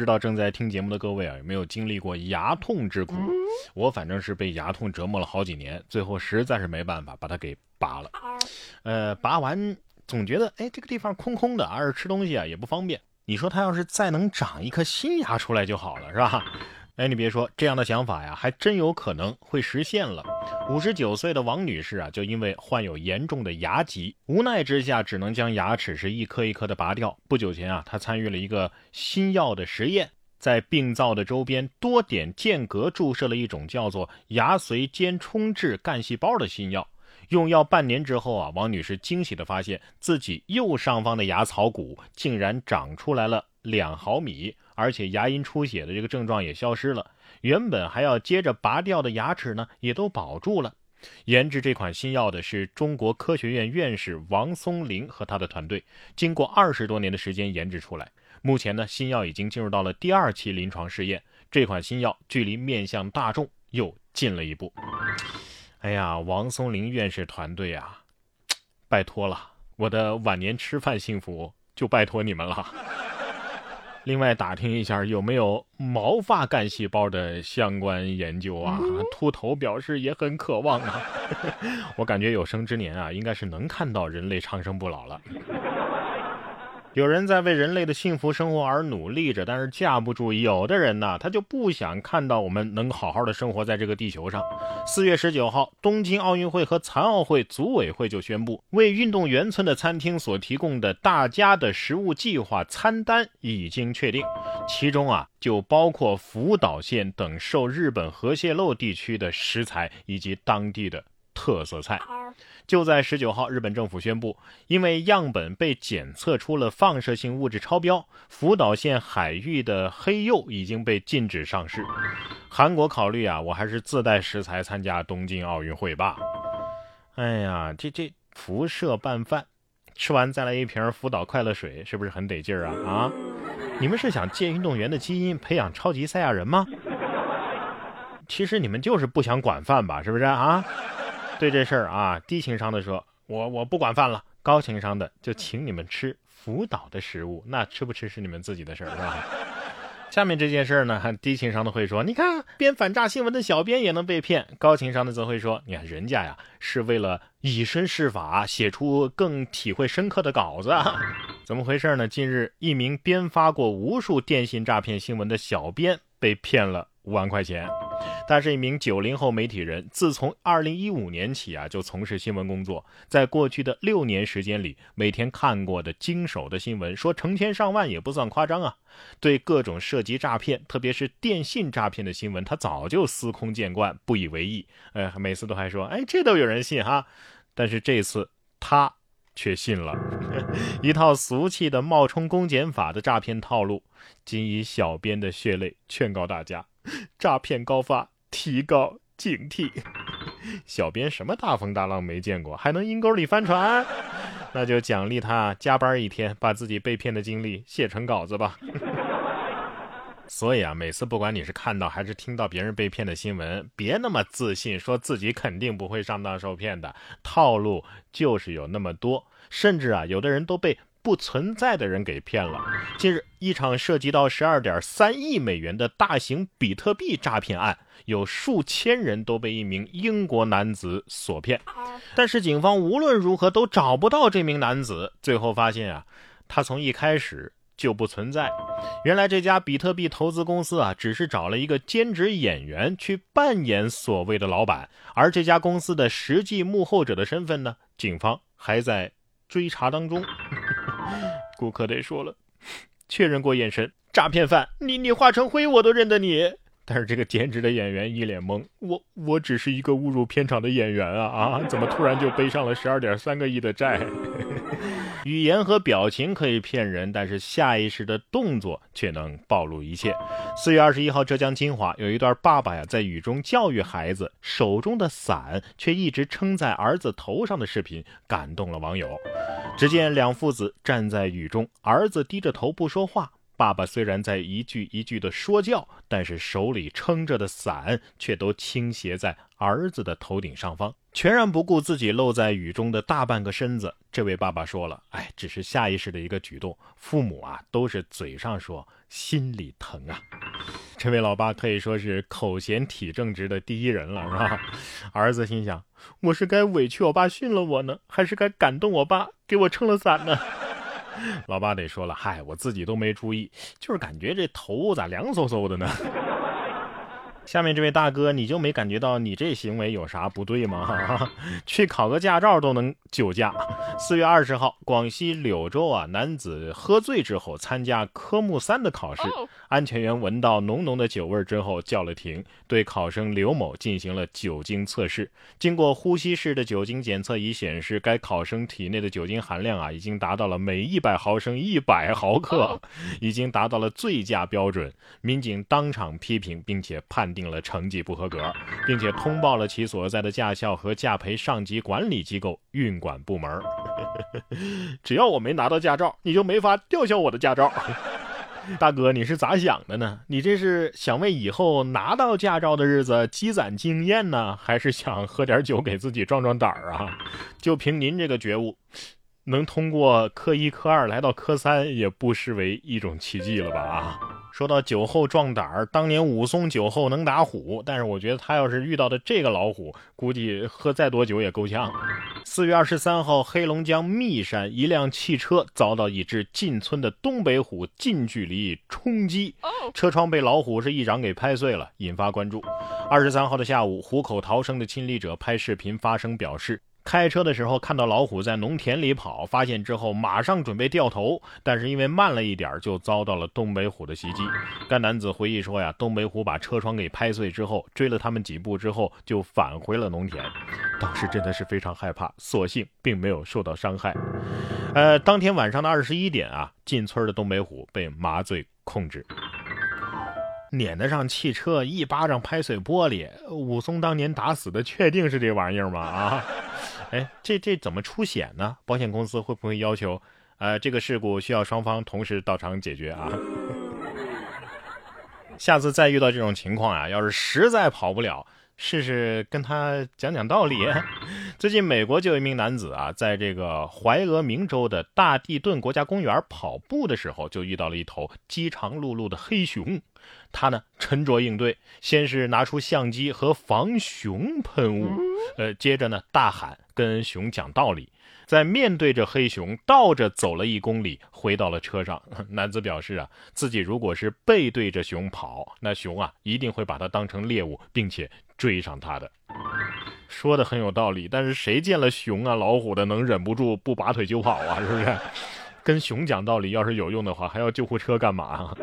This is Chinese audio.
不知道正在听节目的各位啊，有没有经历过牙痛之苦？我反正是被牙痛折磨了好几年，最后实在是没办法把它给拔了。呃，拔完总觉得哎，这个地方空空的，而且吃东西啊也不方便。你说他要是再能长一颗新牙出来就好了，是吧？哎，你别说，这样的想法呀，还真有可能会实现了。五十九岁的王女士啊，就因为患有严重的牙疾，无奈之下只能将牙齿是一颗一颗的拔掉。不久前啊，她参与了一个新药的实验，在病灶的周边多点间隔注射了一种叫做牙髓间充质干细胞的新药。用药半年之后啊，王女士惊喜地发现自己右上方的牙槽骨竟然长出来了两毫米。而且牙龈出血的这个症状也消失了，原本还要接着拔掉的牙齿呢，也都保住了。研制这款新药的是中国科学院院士王松林和他的团队，经过二十多年的时间研制出来。目前呢，新药已经进入到了第二期临床试验，这款新药距离面向大众又近了一步。哎呀，王松林院士团队啊，拜托了，我的晚年吃饭幸福就拜托你们了。另外打听一下有没有毛发干细胞的相关研究啊？秃头表示也很渴望啊。我感觉有生之年啊，应该是能看到人类长生不老了。有人在为人类的幸福生活而努力着，但是架不住有的人呢，他就不想看到我们能好好的生活在这个地球上。四月十九号，东京奥运会和残奥会组委会就宣布，为运动员村的餐厅所提供的大家的食物计划餐单已经确定，其中啊就包括福岛县等受日本核泄漏地区的食材以及当地的特色菜。就在十九号，日本政府宣布，因为样本被检测出了放射性物质超标，福岛县海域的黑鼬已经被禁止上市。韩国考虑啊，我还是自带食材参加东京奥运会吧。哎呀，这这辐射拌饭，吃完再来一瓶福岛快乐水，是不是很得劲儿啊？啊，你们是想借运动员的基因培养超级赛亚人吗？其实你们就是不想管饭吧？是不是啊？对这事儿啊，低情商的说，我我不管饭了；高情商的就请你们吃福岛的食物，那吃不吃是你们自己的事儿，是吧？下面这件事儿呢，低情商的会说，你看编反诈新闻的小编也能被骗；高情商的则会说，你看人家呀是为了以身试法，写出更体会深刻的稿子。怎么回事呢？近日，一名编发过无数电信诈骗新闻的小编被骗了五万块钱。他是一名九零后媒体人，自从二零一五年起啊，就从事新闻工作。在过去的六年时间里，每天看过的经手的新闻，说成千上万也不算夸张啊。对各种涉及诈骗，特别是电信诈骗的新闻，他早就司空见惯，不以为意。哎，每次都还说，哎，这都有人信哈。但是这次他却信了，一套俗气的冒充公检法的诈骗套路。仅以小编的血泪劝告大家。诈骗高发，提高警惕。小编什么大风大浪没见过，还能阴沟里翻船？那就奖励他加班一天，把自己被骗的经历写成稿子吧。所以啊，每次不管你是看到还是听到别人被骗的新闻，别那么自信，说自己肯定不会上当受骗的。套路就是有那么多，甚至啊，有的人都被。不存在的人给骗了。近日，一场涉及到十二点三亿美元的大型比特币诈骗案，有数千人都被一名英国男子所骗。但是，警方无论如何都找不到这名男子。最后发现啊，他从一开始就不存在。原来，这家比特币投资公司啊，只是找了一个兼职演员去扮演所谓的老板，而这家公司的实际幕后者的身份呢，警方还在追查当中。顾客得说了，确认过眼神，诈骗犯，你你化成灰我都认得你。但是这个兼职的演员一脸懵，我我只是一个误入片场的演员啊啊！怎么突然就背上了十二点三个亿的债？语言和表情可以骗人，但是下意识的动作却能暴露一切。四月二十一号，浙江金华有一段爸爸呀在雨中教育孩子，手中的伞却一直撑在儿子头上的视频，感动了网友。只见两父子站在雨中，儿子低着头不说话。爸爸虽然在一句一句的说教，但是手里撑着的伞却都倾斜在儿子的头顶上方，全然不顾自己露在雨中的大半个身子。这位爸爸说了：“哎，只是下意识的一个举动，父母啊都是嘴上说心里疼啊。这位老爸可以说是口嫌体正直的第一人了，是吧？儿子心想：我是该委屈我爸训了我呢，还是该感动我爸给我撑了伞呢？老爸得说了，嗨，我自己都没注意，就是感觉这头咋凉飕飕的呢？下面这位大哥，你就没感觉到你这行为有啥不对吗？去考个驾照都能酒驾。四月二十号，广西柳州啊，男子喝醉之后参加科目三的考试，安全员闻到浓浓的酒味之后叫了停，对考生刘某进行了酒精测试。经过呼吸式的酒精检测仪显示，该考生体内的酒精含量啊，已经达到了每一百毫升一百毫克，已经达到了醉驾标准。民警当场批评，并且判定。了成绩不合格，并且通报了其所在的驾校和驾培上级管理机构运管部门。只要我没拿到驾照，你就没法吊销我的驾照。大哥，你是咋想的呢？你这是想为以后拿到驾照的日子积攒经验呢，还是想喝点酒给自己壮壮胆儿啊？就凭您这个觉悟，能通过科一、科二来到科三，也不失为一种奇迹了吧？啊！说到酒后壮胆儿，当年武松酒后能打虎，但是我觉得他要是遇到的这个老虎，估计喝再多酒也够呛。四月二十三号，黑龙江密山一辆汽车遭到一只进村的东北虎近距离冲击，车窗被老虎是一掌给拍碎了，引发关注。二十三号的下午，虎口逃生的亲历者拍视频发声表示。开车的时候看到老虎在农田里跑，发现之后马上准备掉头，但是因为慢了一点，就遭到了东北虎的袭击。该男子回忆说呀，东北虎把车窗给拍碎之后，追了他们几步之后就返回了农田。当时真的是非常害怕，所幸并没有受到伤害。呃，当天晚上的二十一点啊，进村的东北虎被麻醉控制。撵得上汽车，一巴掌拍碎玻璃。武松当年打死的，确定是这玩意儿吗？啊？哎，这这怎么出险呢？保险公司会不会要求，呃，这个事故需要双方同时到场解决啊？下次再遇到这种情况啊，要是实在跑不了，试试跟他讲讲道理。最近美国就有一名男子啊，在这个怀俄明州的大地顿国家公园跑步的时候，就遇到了一头饥肠辘辘的黑熊。他呢沉着应对，先是拿出相机和防熊喷雾，呃，接着呢大喊跟熊讲道理，在面对着黑熊倒着走了一公里，回到了车上。男子表示啊，自己如果是背对着熊跑，那熊啊一定会把他当成猎物，并且追上他的。说的很有道理，但是谁见了熊啊老虎的能忍不住不拔腿就跑啊？是不是？跟熊讲道理要是有用的话，还要救护车干嘛？